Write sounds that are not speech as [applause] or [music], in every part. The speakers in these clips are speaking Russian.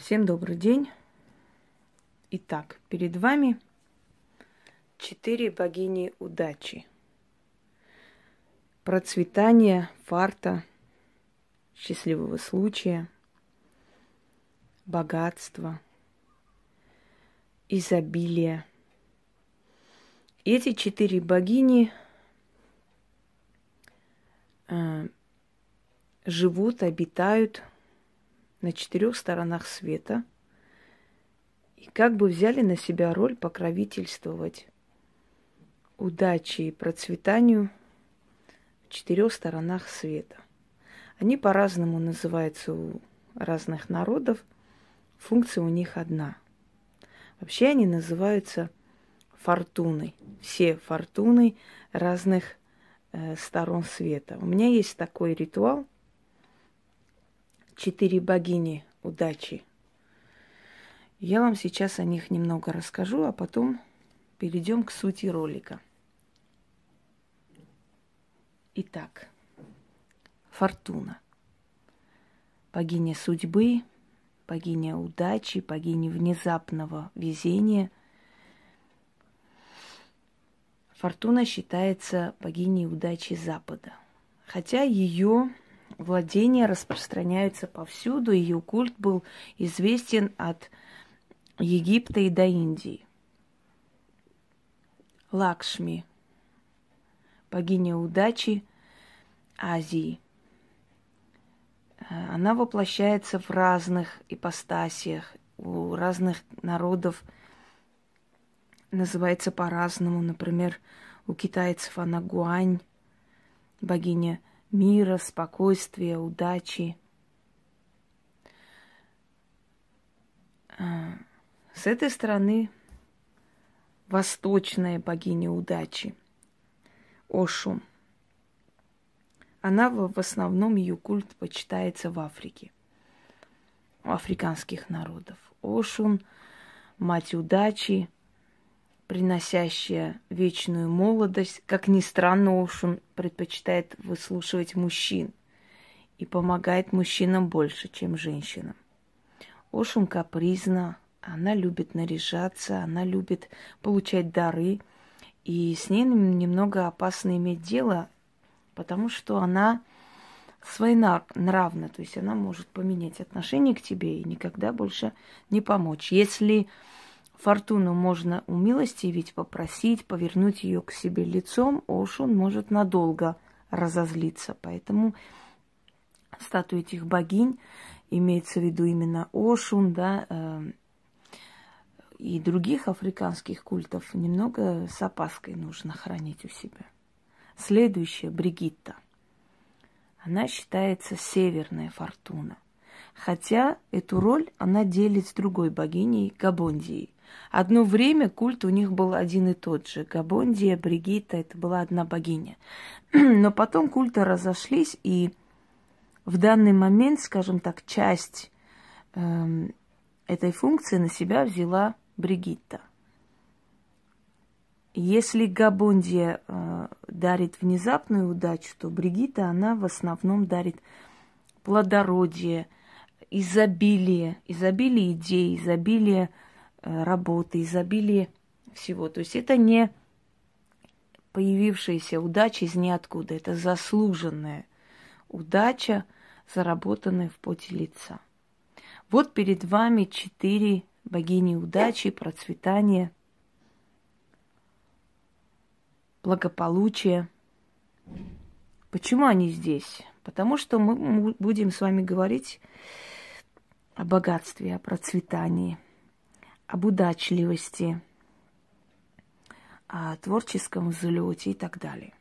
Всем добрый день. Итак, перед вами четыре богини удачи. Процветания, фарта, счастливого случая, богатства, изобилия. Эти четыре богини э, живут, обитают на четырех сторонах света и как бы взяли на себя роль покровительствовать удаче и процветанию в четырех сторонах света. Они по-разному называются у разных народов. Функция у них одна. Вообще они называются фортуной. Все фортуны разных э, сторон света. У меня есть такой ритуал – четыре богини удачи. Я вам сейчас о них немного расскажу, а потом перейдем к сути ролика. Итак, Фортуна. Богиня судьбы, богиня удачи, богиня внезапного везения. Фортуна считается богиней удачи Запада. Хотя ее владения распространяются повсюду. Ее культ был известен от Египта и до Индии. Лакшми, богиня удачи Азии. Она воплощается в разных ипостасиях, у разных народов называется по-разному. Например, у китайцев она Гуань, богиня мира, спокойствия, удачи. А, с этой стороны восточная богиня удачи, Ошу. Она в основном ее культ почитается в Африке, у африканских народов. Ошун, мать удачи – приносящая вечную молодость. Как ни странно, Ошун предпочитает выслушивать мужчин и помогает мужчинам больше, чем женщинам. Ошун капризна, она любит наряжаться, она любит получать дары, и с ней немного опасно иметь дело, потому что она своенравна, то есть она может поменять отношение к тебе и никогда больше не помочь. Если Фортуну можно умилостивить, попросить, повернуть ее к себе лицом, Ошун может надолго разозлиться. Поэтому статуи этих богинь, имеется в виду именно Ошун, да, э, и других африканских культов немного с опаской нужно хранить у себя. Следующая Бригитта. Она считается северная фортуна. Хотя эту роль она делит с другой богиней Габондией. Одно время культ у них был один и тот же. Габондия, Бригитта, это была одна богиня. [clears throat] Но потом культы разошлись, и в данный момент, скажем так, часть э, этой функции на себя взяла Бригитта. Если Габондия э, дарит внезапную удачу, то Бригитта, она в основном дарит плодородие, изобилие, изобилие идей, изобилие работы, изобилие всего. То есть это не появившаяся удача из ниоткуда, это заслуженная удача, заработанная в поте лица. Вот перед вами четыре богини удачи, процветания, благополучия. Почему они здесь? Потому что мы будем с вами говорить о богатстве, о процветании – об удачливости, о творческом взлете и так далее.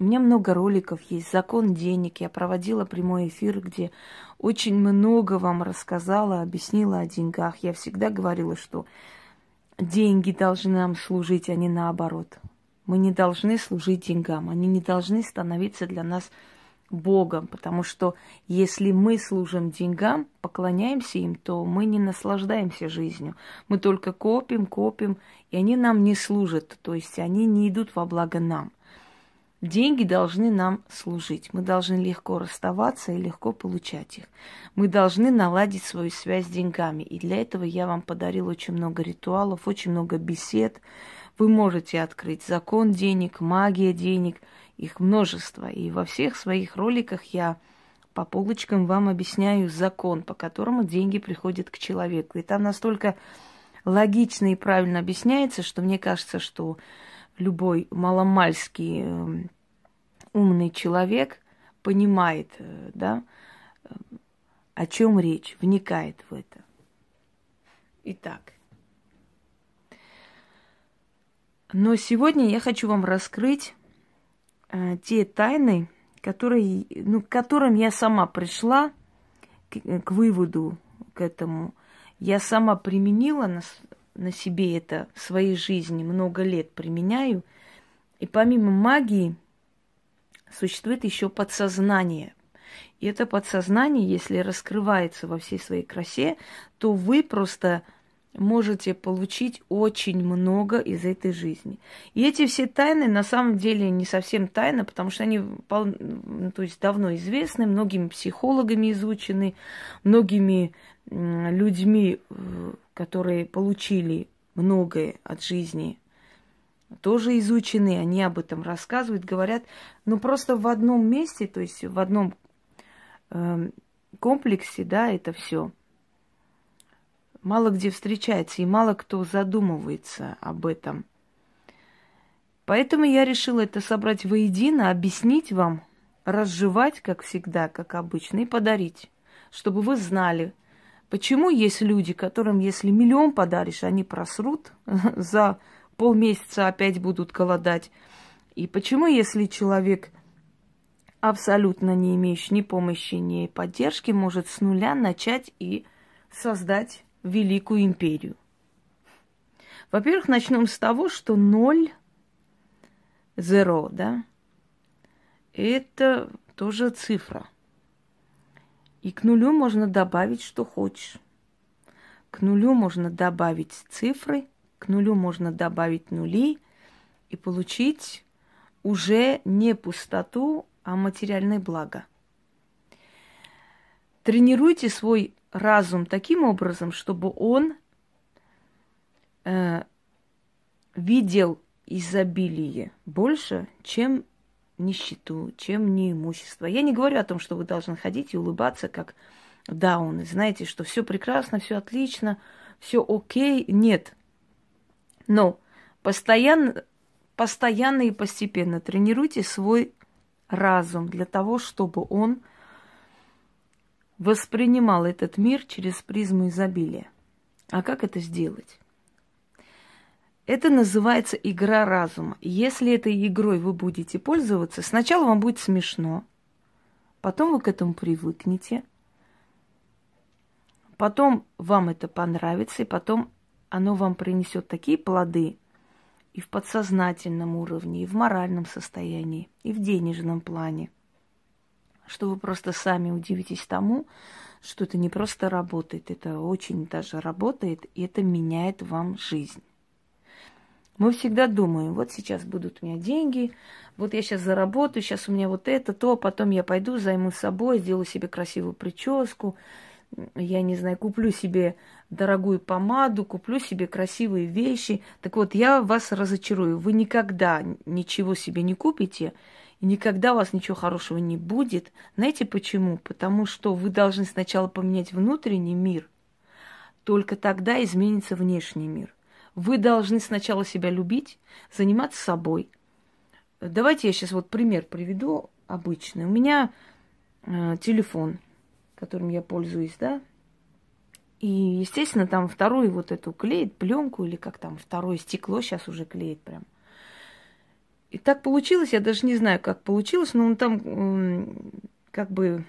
У меня много роликов есть, закон денег. Я проводила прямой эфир, где очень много вам рассказала, объяснила о деньгах. Я всегда говорила, что деньги должны нам служить, а не наоборот. Мы не должны служить деньгам, они не должны становиться для нас Богом, потому что если мы служим деньгам, поклоняемся им, то мы не наслаждаемся жизнью. Мы только копим, копим, и они нам не служат, то есть они не идут во благо нам. Деньги должны нам служить. Мы должны легко расставаться и легко получать их. Мы должны наладить свою связь с деньгами. И для этого я вам подарил очень много ритуалов, очень много бесед. Вы можете открыть закон денег, магия денег, их множество. И во всех своих роликах я по полочкам вам объясняю закон, по которому деньги приходят к человеку. И там настолько логично и правильно объясняется, что мне кажется, что любой маломальский эм, умный человек понимает, э, да, э, о чем речь, вникает в это. Итак, но сегодня я хочу вам раскрыть э, те тайны, которые, ну, к которым я сама пришла к, к выводу к этому. Я сама применила на, на себе это в своей жизни, много лет применяю. И помимо магии существует еще подсознание. И это подсознание, если раскрывается во всей своей красе, то вы просто можете получить очень много из этой жизни. И эти все тайны на самом деле не совсем тайны, потому что они ну, то есть давно известны, многими психологами изучены, многими людьми, э, которые получили многое от жизни, тоже изучены, они об этом рассказывают, говорят, но просто в одном месте, то есть в одном э, комплексе, да, это все – мало где встречается, и мало кто задумывается об этом. Поэтому я решила это собрать воедино, объяснить вам, разжевать, как всегда, как обычно, и подарить, чтобы вы знали, почему есть люди, которым, если миллион подаришь, они просрут, [laughs] за полмесяца опять будут голодать. И почему, если человек абсолютно не имеющий ни помощи, ни поддержки, может с нуля начать и создать великую империю? Во-первых, начнем с того, что ноль, zero, да, это тоже цифра. И к нулю можно добавить, что хочешь. К нулю можно добавить цифры, к нулю можно добавить нули и получить уже не пустоту, а материальное благо. Тренируйте свой разум таким образом, чтобы он э, видел изобилие больше, чем нищету, чем неимущество. Я не говорю о том, что вы должны ходить и улыбаться, как дауны. Знаете, что все прекрасно, все отлично, все окей. Нет. Но постоянно, постоянно и постепенно тренируйте свой разум для того, чтобы он воспринимал этот мир через призму изобилия. А как это сделать? Это называется игра разума. Если этой игрой вы будете пользоваться, сначала вам будет смешно, потом вы к этому привыкнете, потом вам это понравится, и потом оно вам принесет такие плоды и в подсознательном уровне, и в моральном состоянии, и в денежном плане – что вы просто сами удивитесь тому, что это не просто работает, это очень даже работает, и это меняет вам жизнь. Мы всегда думаем, вот сейчас будут у меня деньги, вот я сейчас заработаю, сейчас у меня вот это, то, потом я пойду, займусь собой, сделаю себе красивую прическу, я не знаю, куплю себе дорогую помаду, куплю себе красивые вещи. Так вот, я вас разочарую. Вы никогда ничего себе не купите, никогда у вас ничего хорошего не будет. Знаете почему? Потому что вы должны сначала поменять внутренний мир, только тогда изменится внешний мир. Вы должны сначала себя любить, заниматься собой. Давайте я сейчас вот пример приведу обычный. У меня э, телефон, которым я пользуюсь, да, и, естественно, там вторую вот эту клеит пленку или как там второе стекло сейчас уже клеит прям. И так получилось, я даже не знаю, как получилось, но он там как бы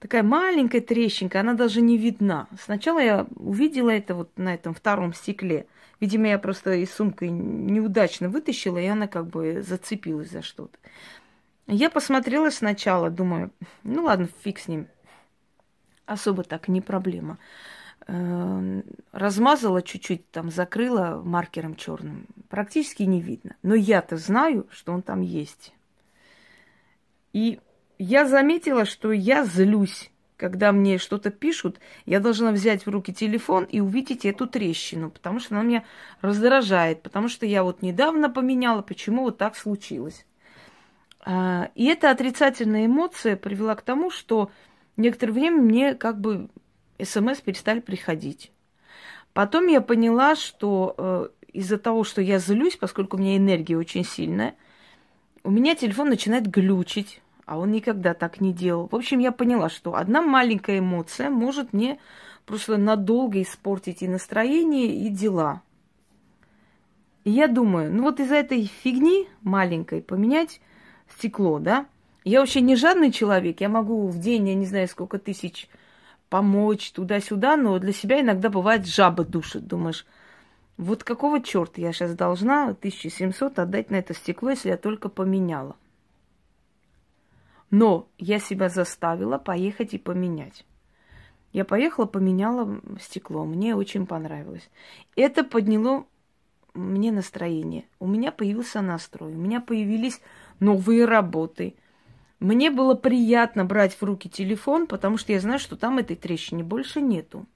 такая маленькая трещинка, она даже не видна. Сначала я увидела это вот на этом втором стекле. Видимо, я просто из сумки неудачно вытащила, и она как бы зацепилась за что-то. Я посмотрела сначала, думаю, ну ладно, фиг с ним. Особо так, не проблема. Э, размазала чуть-чуть, там закрыла маркером черным. Практически не видно. Но я-то знаю, что он там есть. И я заметила, что я злюсь когда мне что-то пишут, я должна взять в руки телефон и увидеть эту трещину, потому что она меня раздражает, потому что я вот недавно поменяла, почему вот так случилось. А, и эта отрицательная эмоция привела к тому, что некоторое время мне как бы смс перестали приходить. Потом я поняла, что э, из-за того, что я злюсь, поскольку у меня энергия очень сильная, у меня телефон начинает глючить а он никогда так не делал. В общем, я поняла, что одна маленькая эмоция может мне просто надолго испортить и настроение, и дела. И я думаю, ну вот из-за этой фигни маленькой поменять стекло, да? Я вообще не жадный человек, я могу в день, я не знаю, сколько тысяч помочь туда-сюда, но для себя иногда бывает жаба душит. Думаешь, вот какого черта я сейчас должна 1700 отдать на это стекло, если я только поменяла? Но я себя заставила поехать и поменять. Я поехала, поменяла стекло. Мне очень понравилось. Это подняло мне настроение. У меня появился настрой. У меня появились новые работы. Мне было приятно брать в руки телефон, потому что я знаю, что там этой трещины больше нету.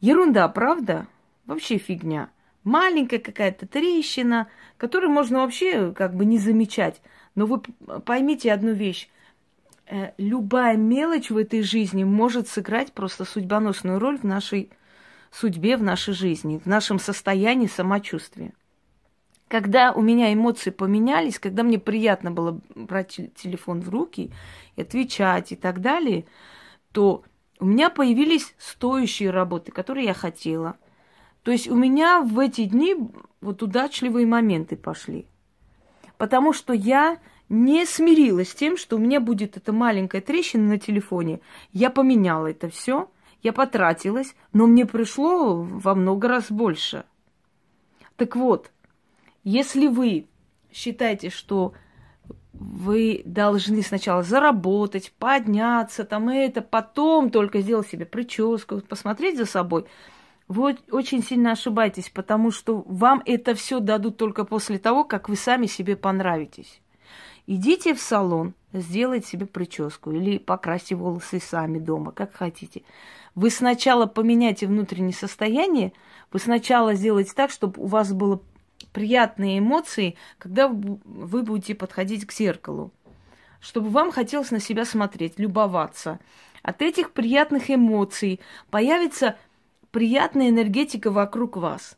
Ерунда, правда? Вообще фигня. Маленькая какая-то трещина, которую можно вообще как бы не замечать. Но вы поймите одну вещь. Э, любая мелочь в этой жизни может сыграть просто судьбоносную роль в нашей судьбе, в нашей жизни, в нашем состоянии самочувствия. Когда у меня эмоции поменялись, когда мне приятно было брать телефон в руки, отвечать и так далее, то у меня появились стоящие работы, которые я хотела. То есть у меня в эти дни вот удачливые моменты пошли. Потому что я не смирилась с тем, что у меня будет эта маленькая трещина на телефоне. Я поменяла это все, я потратилась, но мне пришло во много раз больше. Так вот, если вы считаете, что вы должны сначала заработать, подняться, там это, потом только сделать себе прическу, посмотреть за собой, вы очень сильно ошибаетесь, потому что вам это все дадут только после того, как вы сами себе понравитесь. Идите в салон, сделайте себе прическу или покрасьте волосы сами дома, как хотите. Вы сначала поменяйте внутреннее состояние, вы сначала сделайте так, чтобы у вас было приятные эмоции, когда вы будете подходить к зеркалу, чтобы вам хотелось на себя смотреть, любоваться. От этих приятных эмоций появится приятная энергетика вокруг вас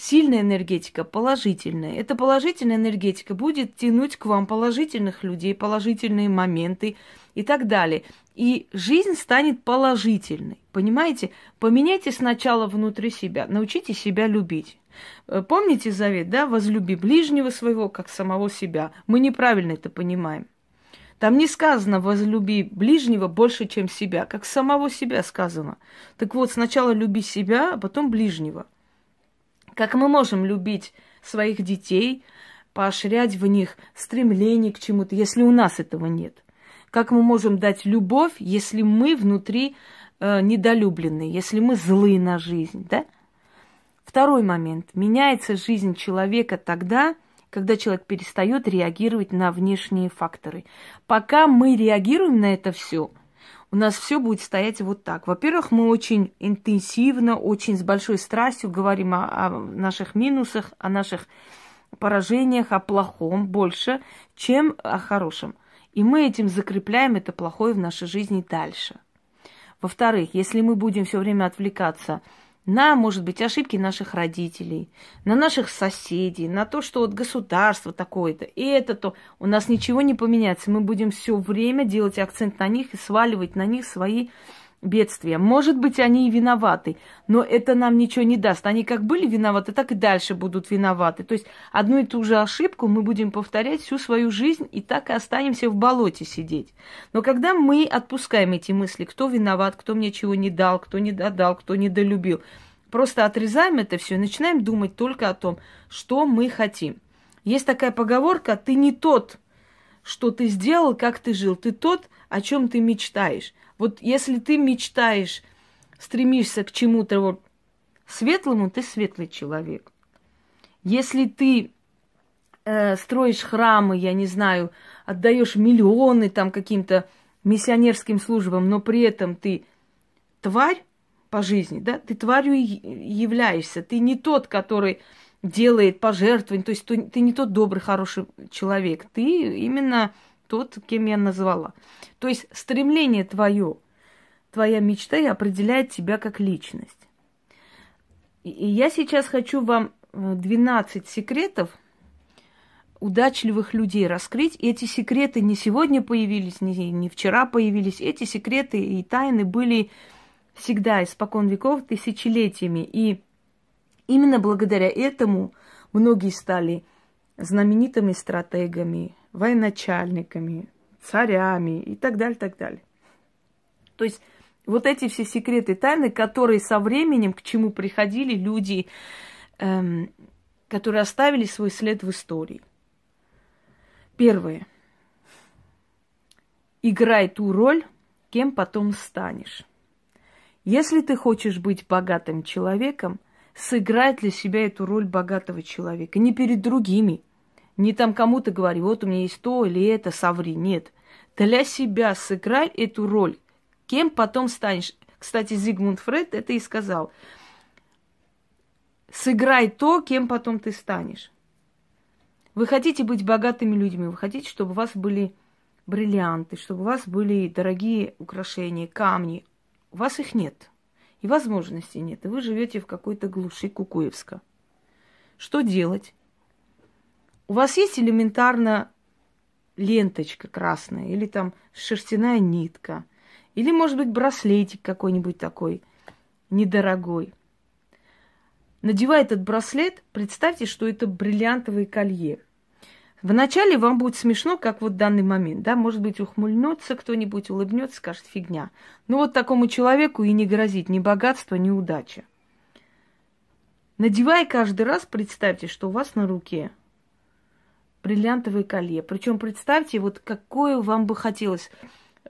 сильная энергетика, положительная. Эта положительная энергетика будет тянуть к вам положительных людей, положительные моменты и так далее. И жизнь станет положительной. Понимаете? Поменяйте сначала внутри себя, научите себя любить. Э, помните завет, да? Возлюби ближнего своего, как самого себя. Мы неправильно это понимаем. Там не сказано возлюби ближнего больше, чем себя, как самого себя сказано. Так вот, сначала люби себя, а потом ближнего – как мы можем любить своих детей, поощрять в них стремление к чему-то, если у нас этого нет? Как мы можем дать любовь, если мы внутри э, недолюблены, если мы злые на жизнь, да? Второй момент. Меняется жизнь человека тогда, когда человек перестает реагировать на внешние факторы. Пока мы реагируем на это все, у нас все будет стоять вот так. Во-первых, мы очень интенсивно, очень с большой страстью говорим о, о наших минусах, о наших поражениях, о плохом больше, чем о хорошем. И мы этим закрепляем это плохое в нашей жизни дальше. Во-вторых, если мы будем все время отвлекаться на, может быть, ошибки наших родителей, на наших соседей, на то, что вот государство такое-то, и это то, у нас ничего не поменяется. Мы будем все время делать акцент на них и сваливать на них свои бедствия. Может быть, они и виноваты, но это нам ничего не даст. Они как были виноваты, так и дальше будут виноваты. То есть одну и ту же ошибку мы будем повторять всю свою жизнь и так и останемся в болоте сидеть. Но когда мы отпускаем эти мысли, кто виноват, кто мне чего не дал, кто не додал, кто недолюбил, просто отрезаем это все и начинаем думать только о том, что мы хотим. Есть такая поговорка, ты не тот, что ты сделал, как ты жил, ты тот, о чем ты мечтаешь. Вот если ты мечтаешь стремишься к чему-то вот светлому, ты светлый человек. Если ты э, строишь храмы, я не знаю, отдаешь миллионы там каким-то миссионерским службам, но при этом ты тварь по жизни, да, ты тварью являешься, ты не тот, который делает пожертвования, то есть ты не тот добрый, хороший человек, ты именно тот, кем я назвала. То есть стремление твое, твоя мечта и определяет тебя как личность. И я сейчас хочу вам 12 э, секретов удачливых людей раскрыть. Эти секреты не сегодня появились, не, не вчера появились. Эти секреты и тайны были всегда, испокон веков, тысячелетиями. И именно благодаря этому многие стали знаменитыми стратегами, военачальниками, царями и так далее, так далее. То есть вот эти все секреты тайны, которые со временем к чему приходили люди, эм, которые оставили свой след в истории. Первое. Играй ту роль, кем потом станешь. Если ты хочешь быть богатым человеком, сыграй для себя эту роль богатого человека. Не перед другими. Не там кому-то говори, вот у меня есть то или это, соври. Нет. Для себя сыграй эту роль. Кем потом станешь? Кстати, Зигмунд Фред это и сказал. Сыграй то, кем потом ты станешь. Вы хотите быть богатыми людьми, вы хотите, чтобы у вас были бриллианты, чтобы у вас были дорогие украшения, камни. У вас их нет. И возможностей нет. И вы живете в какой-то глуши Кукуевска. Что делать? У вас есть элементарно ленточка красная, или там шерстяная нитка, или, может быть, браслетик какой-нибудь такой недорогой. Надевая этот браслет, представьте, что это бриллиантовое колье. Вначале вам будет смешно, как вот в данный момент, да, может быть, ухмыльнется кто-нибудь, улыбнется, скажет фигня. Но вот такому человеку и не грозит ни богатство, ни удача. Надевая каждый раз, представьте, что у вас на руке бриллиантовое колье. Причем представьте, вот какое вам бы хотелось.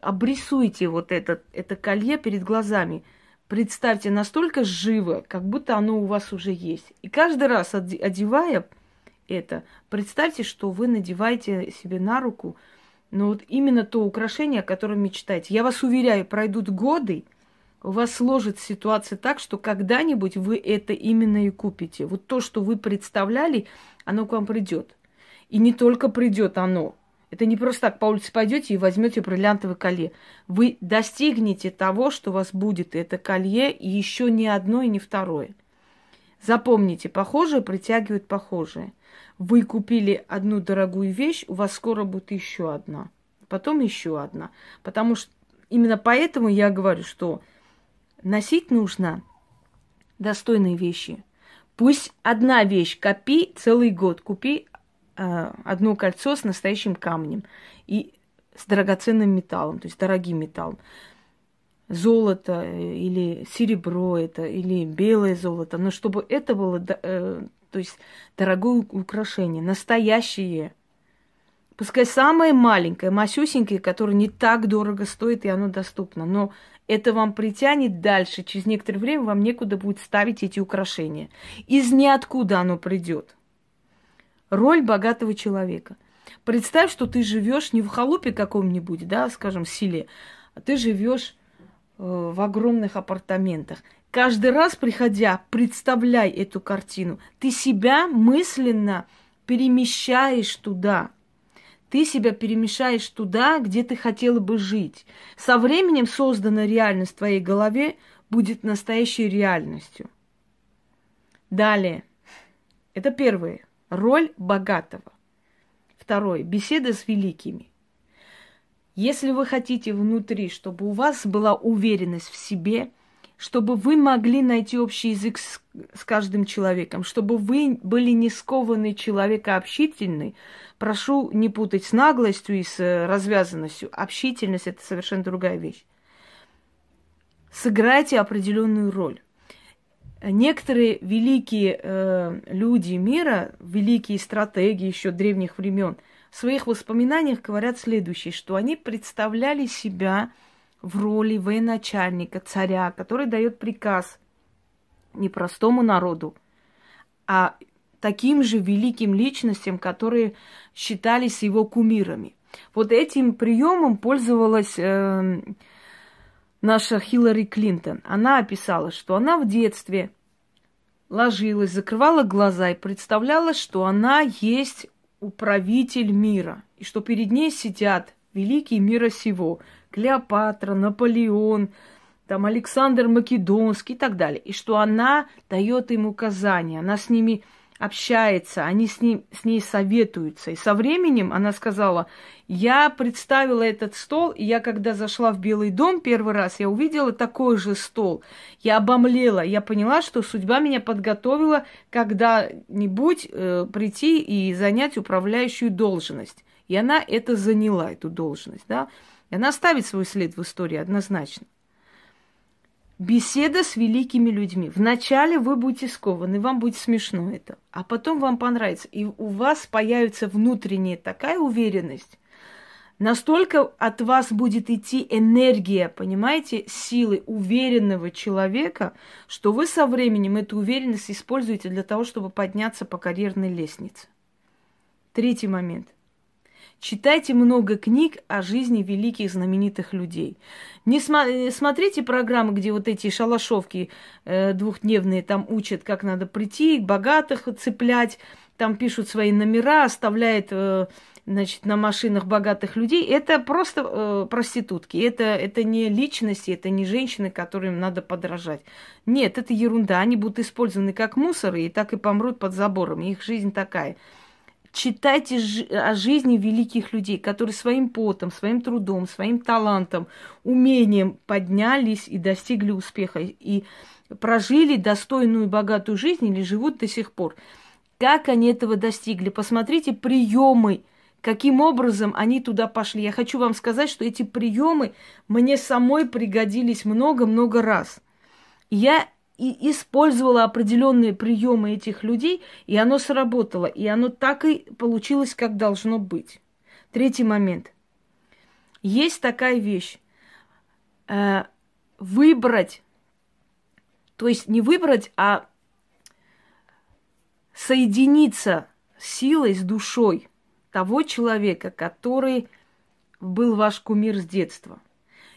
Обрисуйте вот это, это колье перед глазами – представьте, настолько живо, как будто оно у вас уже есть. И каждый раз одевая это, представьте, что вы надеваете себе на руку, ну вот именно то украшение, о котором мечтаете. Я вас уверяю, пройдут годы, у вас сложится ситуация так, что когда-нибудь вы это именно и купите. Вот то, что вы представляли, оно к вам придет. И не только придет оно, это не просто так по улице пойдете и возьмете бриллиантовое колье. Вы достигнете того, что у вас будет это колье, и еще не одно и не второе. Запомните, похожее притягивает похожее. Вы купили одну дорогую вещь, у вас скоро будет еще одна. Потом еще одна. Потому что именно поэтому я говорю, что носить нужно достойные вещи. Пусть одна вещь копи целый год, купи одно кольцо с настоящим камнем и с драгоценным металлом, то есть дорогим металлом. Золото э, или серебро это, или белое золото, но чтобы это было, э, то есть дорогое украшение, настоящее. Пускай самое маленькое, масюсенькое, которое не так дорого стоит, и оно доступно. Но это вам притянет дальше. Через некоторое время вам некуда будет ставить эти украшения. Из ниоткуда оно придет роль богатого человека. Представь, что ты живешь не в халупе каком-нибудь, да, скажем, селе, а ты живешь э, в огромных апартаментах. Каждый раз, приходя, представляй эту картину. Ты себя мысленно перемещаешь туда. Ты себя перемещаешь туда, где ты хотела бы жить. Со временем созданная реальность в твоей голове будет настоящей реальностью. Далее. Это первое. Роль богатого. Второе. Беседа с великими. Если вы хотите внутри, чтобы у вас была уверенность в себе, чтобы вы могли найти общий язык с, с каждым человеком, чтобы вы были не скованный человек, а общительный, прошу не путать с наглостью и с э, развязанностью. Общительность – это совершенно другая вещь. Сыграйте определенную роль некоторые великие э, люди мира, великие стратеги еще древних времен, в своих воспоминаниях говорят следующее, что они представляли себя в роли военачальника, царя, который дает приказ не простому народу, а таким же великим личностям, которые считались его кумирами. Вот этим приемом пользовалась э, наша Хиллари Клинтон. Она описала, что она в детстве ложилась, закрывала глаза и представляла, что она есть управитель мира, и что перед ней сидят великие мира сего, Клеопатра, Наполеон, там Александр Македонский и так далее, и что она дает им указания, она с ними общается, они с, ним, с ней советуются. И со временем она сказала, я представила этот стол, и я когда зашла в Белый дом первый раз, я увидела такой же стол. Я обомлела, я поняла, что судьба меня подготовила когда-нибудь э, прийти и занять управляющую должность. И она это заняла, эту должность, да. И она оставит свой след в истории однозначно. Беседа с великими людьми. Вначале вы будете скованы, вам будет смешно это, а потом вам понравится. И у вас появится внутренняя такая уверенность, настолько от вас будет идти энергия, понимаете, силы уверенного человека, что вы со временем эту уверенность используете для того, чтобы подняться по карьерной лестнице. Третий момент – Читайте много книг о жизни великих знаменитых людей. Не см- смотрите программы, где вот эти шалашовки э, двухдневные там учат, как надо прийти, богатых цеплять, там пишут свои номера, оставляют э, значит, на машинах богатых людей. Это просто э, проститутки. Это, это не личности, это не женщины, которым надо подражать. Нет, это ерунда. Они будут использованы как мусоры и так и помрут под забором. Их жизнь такая – Читайте о жизни великих людей, которые своим потом, своим трудом, своим талантом, умением поднялись и достигли успеха, и прожили достойную богатую жизнь или живут до сих пор. Как они этого достигли? Посмотрите приемы, каким образом они туда пошли. Я хочу вам сказать, что эти приемы мне самой пригодились много-много раз. Я и использовала определенные приемы этих людей, и оно сработало, и оно так и получилось, как должно быть. Третий момент. Есть такая вещь. Э, выбрать, то есть не выбрать, а соединиться силой, с душой того человека, который был ваш кумир с детства.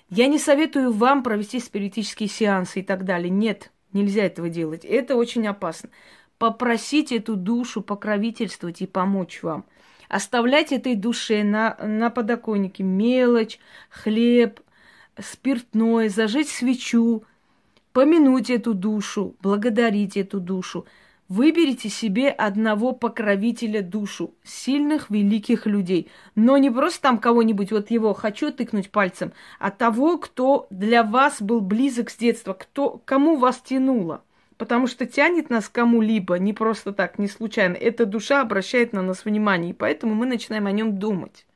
Я не советую вам провести спиритические сеансы и так далее. Нет. Нельзя этого делать. Это очень опасно. Попросить эту душу покровительствовать и помочь вам. Оставлять этой душе на, на подоконнике мелочь, хлеб, спиртное, зажечь свечу, помянуть эту душу, благодарить эту душу – Выберите себе одного покровителя душу, сильных, великих людей. Но не просто там кого-нибудь, вот его хочу тыкнуть пальцем, а того, кто для вас был близок с детства, кто, кому вас тянуло. Потому что тянет нас кому-либо, не просто так, не случайно. Эта душа обращает на нас внимание, и поэтому мы начинаем о нем думать.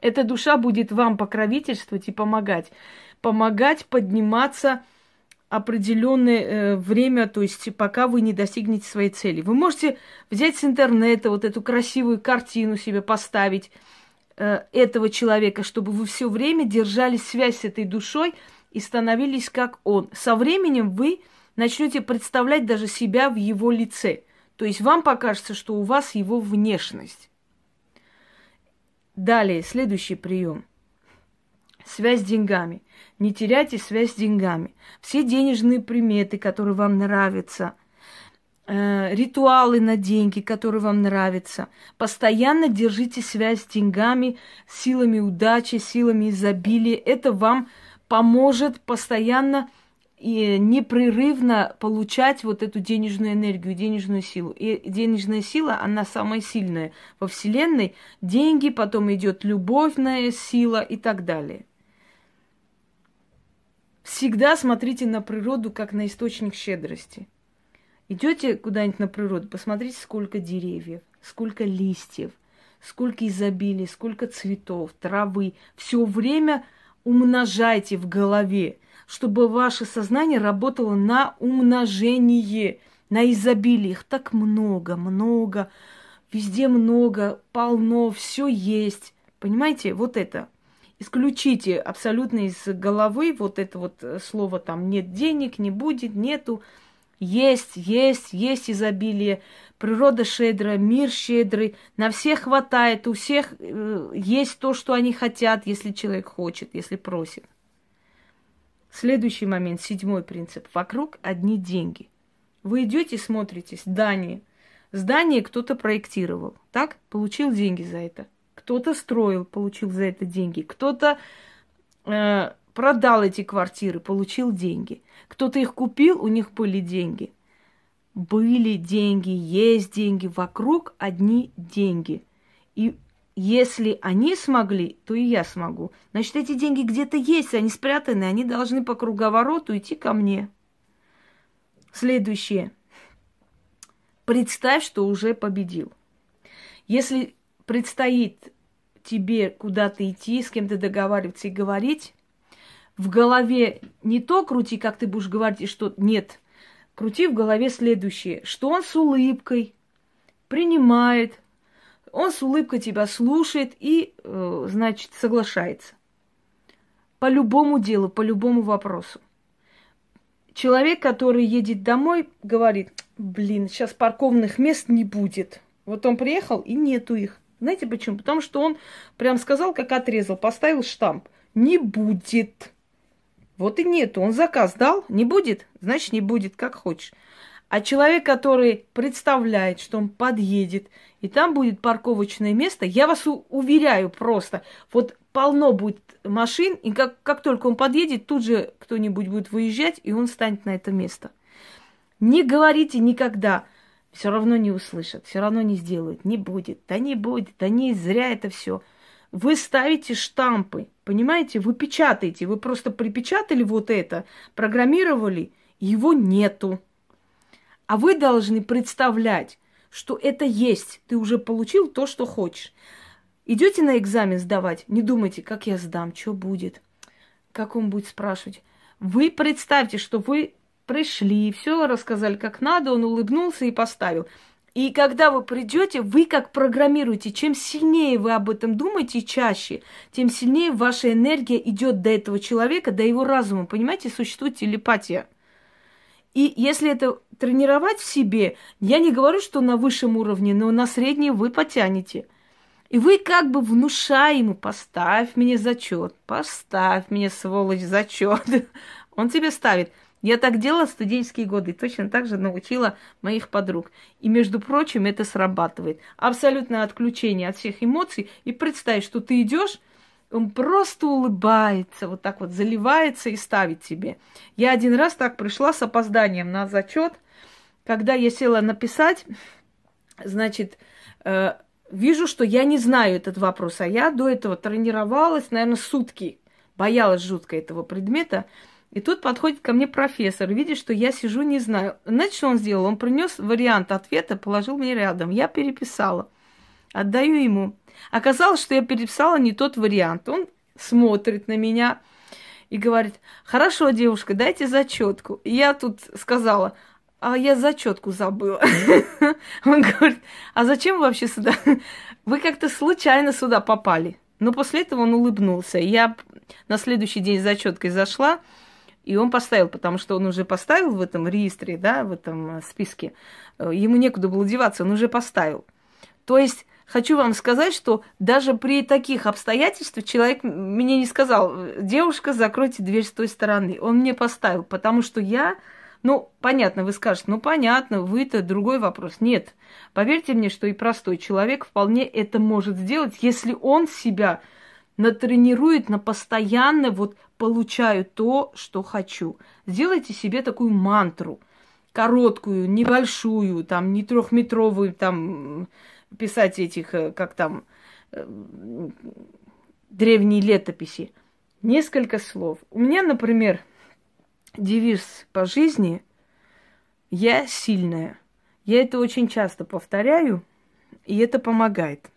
Эта душа будет вам покровительствовать и помогать. Помогать подниматься – определенное э, время, то есть пока вы не достигнете своей цели. Вы можете взять с интернета вот эту красивую картину себе поставить э, этого человека, чтобы вы все время держали связь с этой душой и становились как он. Со временем вы начнете представлять даже себя в его лице. То есть вам покажется, что у вас его внешность. Далее, следующий прием. Связь с деньгами. Не теряйте связь с деньгами. Все денежные приметы, которые вам нравятся, э, ритуалы на деньги, которые вам нравятся. Постоянно держите связь с деньгами, силами удачи, силами изобилия. Это вам поможет постоянно и непрерывно получать вот эту денежную энергию, денежную силу. И денежная сила, она самая сильная во Вселенной. Деньги, потом идет любовная сила и так далее. Всегда смотрите на природу как на источник щедрости. Идете куда-нибудь на природу, посмотрите, сколько деревьев, сколько листьев, сколько изобилия, сколько цветов, травы. Все время умножайте в голове, чтобы ваше сознание работало на умножение, на изобилие. Их так много, много, везде много, полно, все есть. Понимаете, вот это. Исключите абсолютно из головы вот это вот э, слово там нет денег, не будет, нету. Есть, есть, есть изобилие. Природа щедрая, мир щедрый, на всех хватает, у всех э, есть то, что они хотят, если человек хочет, если просит. Следующий момент, седьмой принцип. Вокруг одни деньги. Вы идете, смотрите, здание. Здание кто-то проектировал, так? Получил деньги за это. Кто-то строил, получил за это деньги. Кто-то э, продал эти квартиры, получил деньги. Кто-то их купил, у них были деньги. Были деньги, есть деньги, вокруг одни деньги. И если они смогли, то и я смогу. Значит, эти деньги где-то есть, они спрятаны, они должны по круговороту идти ко мне. Следующее. Представь, что уже победил. Если предстоит тебе куда-то идти, с кем-то договариваться и говорить, в голове не то крути, как ты будешь говорить, и что нет. Крути в голове следующее, что он с улыбкой принимает, он с улыбкой тебя слушает и, э, значит, соглашается. По любому делу, по любому вопросу. Человек, который едет домой, говорит, блин, сейчас парковных мест не будет. Вот он приехал, и нету их. Знаете почему? Потому что он прям сказал, как отрезал, поставил штамп. Не будет. Вот и нету. Он заказ дал, не будет, значит не будет, как хочешь. А человек, который представляет, что он подъедет, и там будет парковочное место, я вас уверяю просто, вот полно будет машин, и как, как только он подъедет, тут же кто-нибудь будет выезжать, и он станет на это место. Не говорите никогда, все равно не услышат, все равно не сделают, не будет, да не будет, да не зря это все. Вы ставите штампы, понимаете, вы печатаете, вы просто припечатали вот это, программировали, его нету. А вы должны представлять, что это есть. Ты уже получил то, что хочешь. Идете на экзамен сдавать, не думайте, как я сдам, что будет, как он будет спрашивать. Вы представьте, что вы пришли, все рассказали как надо, он улыбнулся и поставил. И когда вы придете, вы как программируете, чем сильнее вы об этом думаете чаще, тем сильнее ваша энергия идет до этого человека, до его разума. Понимаете, существует телепатия. И если это тренировать в себе, я не говорю, что на высшем уровне, но на средний вы потянете. И вы как бы внушаете ему, поставь мне зачет, поставь мне, сволочь, зачет. Он тебе ставит. Я так делала в студенческие годы, точно так же научила моих подруг. И, между прочим, это срабатывает. Абсолютное отключение от всех эмоций. И представь, что ты идешь, он просто улыбается, вот так вот заливается и ставит тебе. Я один раз так пришла с опозданием на зачет, когда я села написать, значит, э, вижу, что я не знаю этот вопрос, а я до этого тренировалась, наверное, сутки, боялась жутко этого предмета. И тут подходит ко мне профессор, видит, что я сижу, не знаю. Знаете, что он сделал? Он принес вариант ответа, положил мне рядом. Я переписала. Отдаю ему. Оказалось, что я переписала не тот вариант. Он смотрит на меня и говорит, хорошо, девушка, дайте зачетку. И я тут сказала, а я зачетку забыла. [laughs] Он говорит, а зачем вы вообще сюда? Вы как-то случайно сюда попали. Но после этого он улыбнулся. Я на следующий день зачеткой зашла, и он поставил, потому что он уже поставил в этом реестре, да, в этом списке. Ему некуда было деваться, он уже поставил. То есть хочу вам сказать, что даже при таких обстоятельствах человек мне не сказал, девушка, закройте дверь с той стороны. Он мне поставил, потому что я, ну, понятно, вы скажете, ну, понятно, вы-то другой вопрос. Нет, поверьте мне, что и простой человек вполне это может сделать, если он себя натренирует на постоянно вот получаю то, что хочу. Сделайте себе такую мантру, короткую, небольшую, там, не трехметровую, там, писать этих, э, как там, э, древние летописи. Несколько слов. У меня, например, девиз по жизни «Я сильная». Я это очень часто повторяю, и это помогает.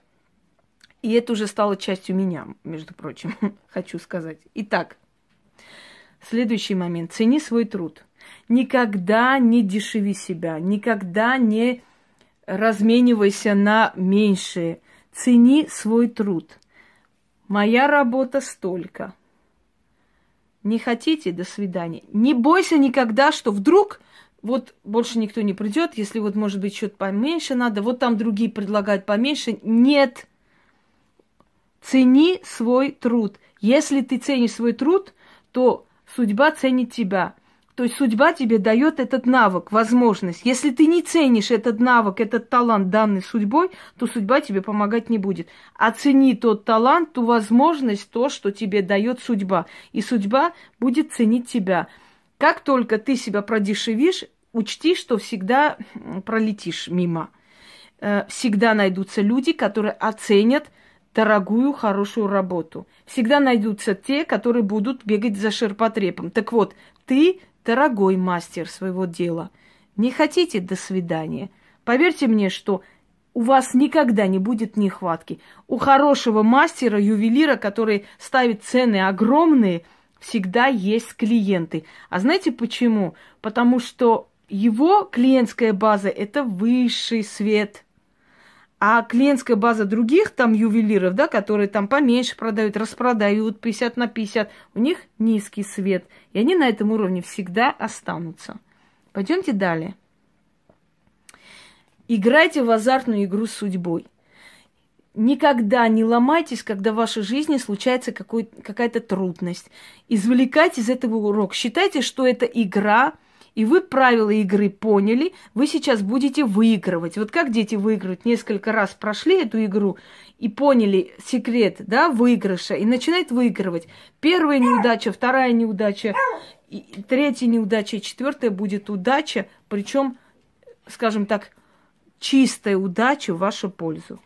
И это уже стало частью меня, между прочим, [laughs] хочу сказать. Итак, следующий момент. Цени свой труд. Никогда не дешеви себя, никогда не разменивайся на меньшее. Цени свой труд. Моя работа столько. Не хотите? До свидания. Не бойся никогда, что вдруг вот больше никто не придет, если вот, может быть, что-то поменьше надо, вот там другие предлагают поменьше. Нет. Цени свой труд. Если ты ценишь свой труд, то судьба ценит тебя. То есть судьба тебе дает этот навык, возможность. Если ты не ценишь этот навык, этот талант, данный судьбой, то судьба тебе помогать не будет. Оцени тот талант, ту возможность, то, что тебе дает судьба. И судьба будет ценить тебя. Как только ты себя продешевишь, учти, что всегда пролетишь мимо. Э, всегда найдутся люди, которые оценят дорогую, хорошую работу. Всегда найдутся те, которые будут бегать за ширпотребом. Так вот, ты дорогой мастер своего дела. Не хотите до свидания? Поверьте мне, что у вас никогда не будет нехватки. У хорошего мастера, ювелира, который ставит цены огромные, всегда есть клиенты. А знаете почему? Потому что его клиентская база – это высший свет – а клиентская база других там ювелиров, да, которые там поменьше продают, распродают 50 на 50, у них низкий свет. И они на этом уровне всегда останутся. Пойдемте далее. Играйте в азартную игру с судьбой. Никогда не ломайтесь, когда в вашей жизни случается какая-то трудность. Извлекайте из этого урок. Считайте, что это игра – и вы правила игры поняли, вы сейчас будете выигрывать. Вот как дети выигрывают, несколько раз прошли эту игру и поняли секрет, да, выигрыша, и начинают выигрывать. Первая неудача, вторая неудача, третья неудача, четвертая будет удача, причем, скажем так, чистая удача в вашу пользу.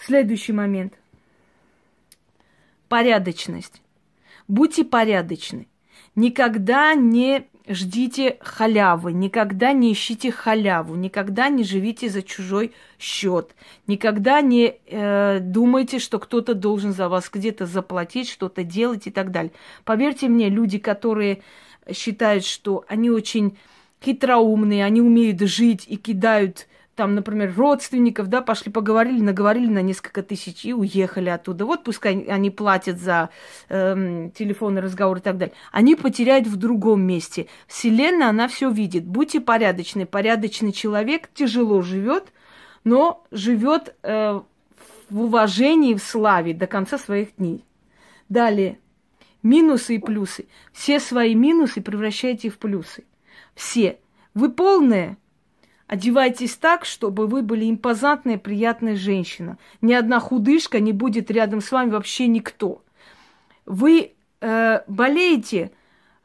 Следующий момент. Порядочность. Будьте порядочны. Никогда не ждите халявы, никогда не ищите халяву, никогда не живите за чужой счет, никогда не э, думайте, что кто-то должен за вас где-то заплатить, что-то делать и так далее. Поверьте мне, люди, которые считают, что они очень хитроумные, они умеют жить и кидают там, например, родственников, да, пошли поговорили, наговорили на несколько тысяч и уехали оттуда. Вот пускай они платят за эм, телефонный разговор и так далее. Они потеряют в другом месте. Вселенная, она все видит. Будьте порядочны. Порядочный человек тяжело живет, но живет э, в уважении, в славе до конца своих дней. Далее. Минусы и плюсы. Все свои минусы превращайте в плюсы. Все. Вы полные, Одевайтесь так, чтобы вы были импозантная, приятная женщина. Ни одна худышка не будет рядом с вами вообще никто. Вы э, болеете,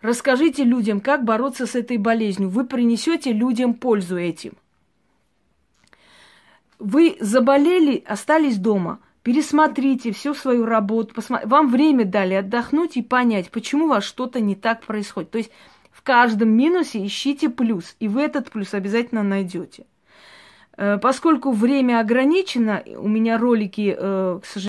расскажите людям, как бороться с этой болезнью. Вы принесете людям пользу этим. Вы заболели, остались дома. Пересмотрите всю свою работу. Посмотри. Вам время дали отдохнуть и понять, почему у вас что-то не так происходит. То есть каждом минусе ищите плюс, и вы этот плюс обязательно найдете. Э, поскольку время ограничено, у меня ролики, э, к сожалению,